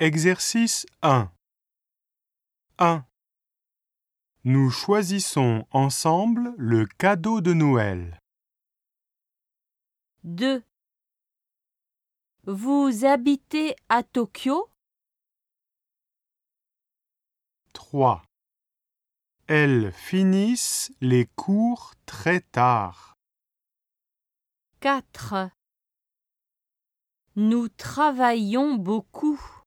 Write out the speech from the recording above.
Exercice 1 1. Nous choisissons ensemble le cadeau de Noël. 2. Vous habitez à Tokyo? 3. Elles finissent les cours très tard. 4. Nous travaillons beaucoup.